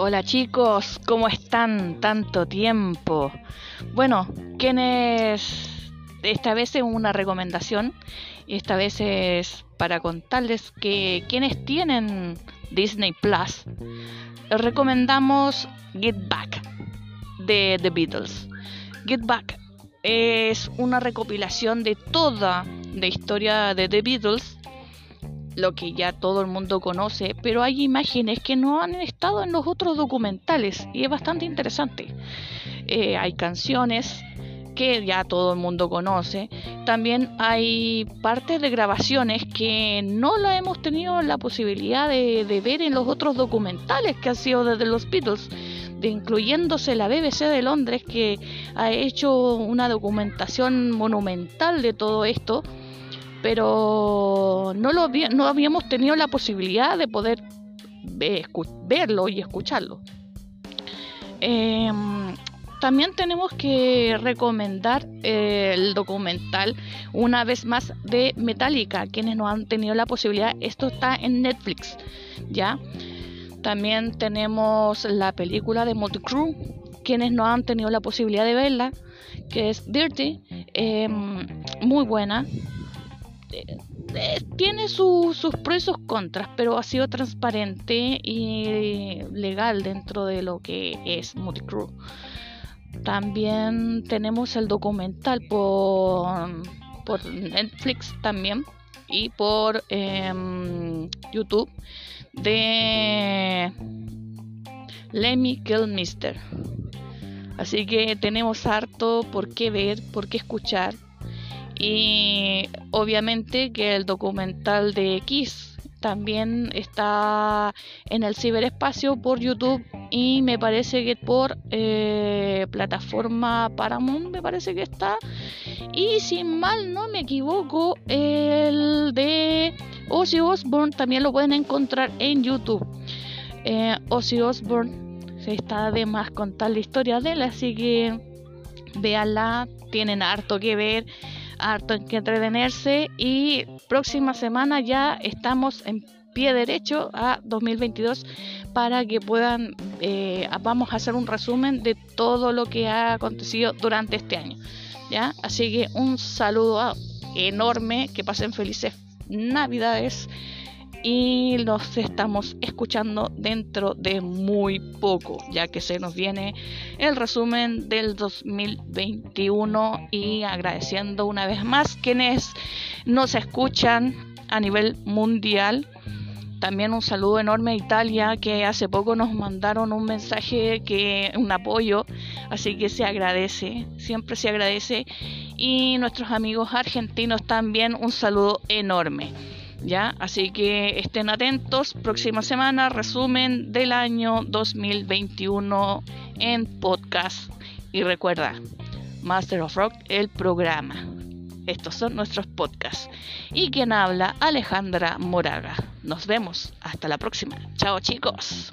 Hola chicos, ¿cómo están? Tanto tiempo. Bueno, ¿quiénes? Esta vez es una recomendación y esta vez es para contarles que quienes tienen Disney Plus, recomendamos Get Back de The Beatles. Get Back es una recopilación de toda la historia de The Beatles lo que ya todo el mundo conoce, pero hay imágenes que no han estado en los otros documentales y es bastante interesante. Eh, hay canciones que ya todo el mundo conoce. También hay partes de grabaciones que no la hemos tenido la posibilidad de, ver en los otros documentales que han sido desde los Beatles de incluyéndose la BBC de Londres que ha hecho una documentación monumental de todo esto pero no, lo, no habíamos tenido la posibilidad de poder verlo y escucharlo. Em, también tenemos que recomendar el documental una vez más de Metallica, quienes no han tenido la posibilidad. Esto está en Netflix, ¿ya? También tenemos la película de Multicrew, quienes no han tenido la posibilidad de verla, que es Dirty, em, muy buena, eh, tiene sus pros y sus contras, pero ha sido transparente y legal dentro de lo que es Multicrew. También tenemos el documental por, Netflix también y por em, YouTube de Lemmy Mister Así que tenemos harto por qué ver, por qué escuchar y obviamente que el documental de Kiss también está en el ciberespacio por YouTube y me parece que por eh, plataforma Paramount me parece que está. Y si mal no me equivoco el de Ozzy Osbourne también lo pueden encontrar en YouTube. Eh, Ozzy Osbourne se está de más contar la historia de él así que véanla tienen harto que ver harto en que entretenerse y próxima semana ya estamos en pie derecho a 2022 para que puedan eh, vamos a hacer un resumen de todo lo que ha acontecido durante este año ya así que un saludo enorme que pasen felices navidades y los estamos escuchando dentro de muy poco, ya que se nos viene el resumen del 2021 y agradeciendo una vez más quienes nos escuchan a nivel mundial. También un saludo enorme a Italia que hace poco nos mandaron un mensaje que un apoyo, así que se agradece, siempre se agradece y nuestros amigos argentinos también un saludo enorme. ¿Ya? Así que estén atentos, próxima semana resumen del año 2021 en podcast y recuerda, Master of Rock, el programa. Estos son nuestros podcasts. Y quien habla, Alejandra Moraga. Nos vemos. Hasta la próxima. Chao chicos.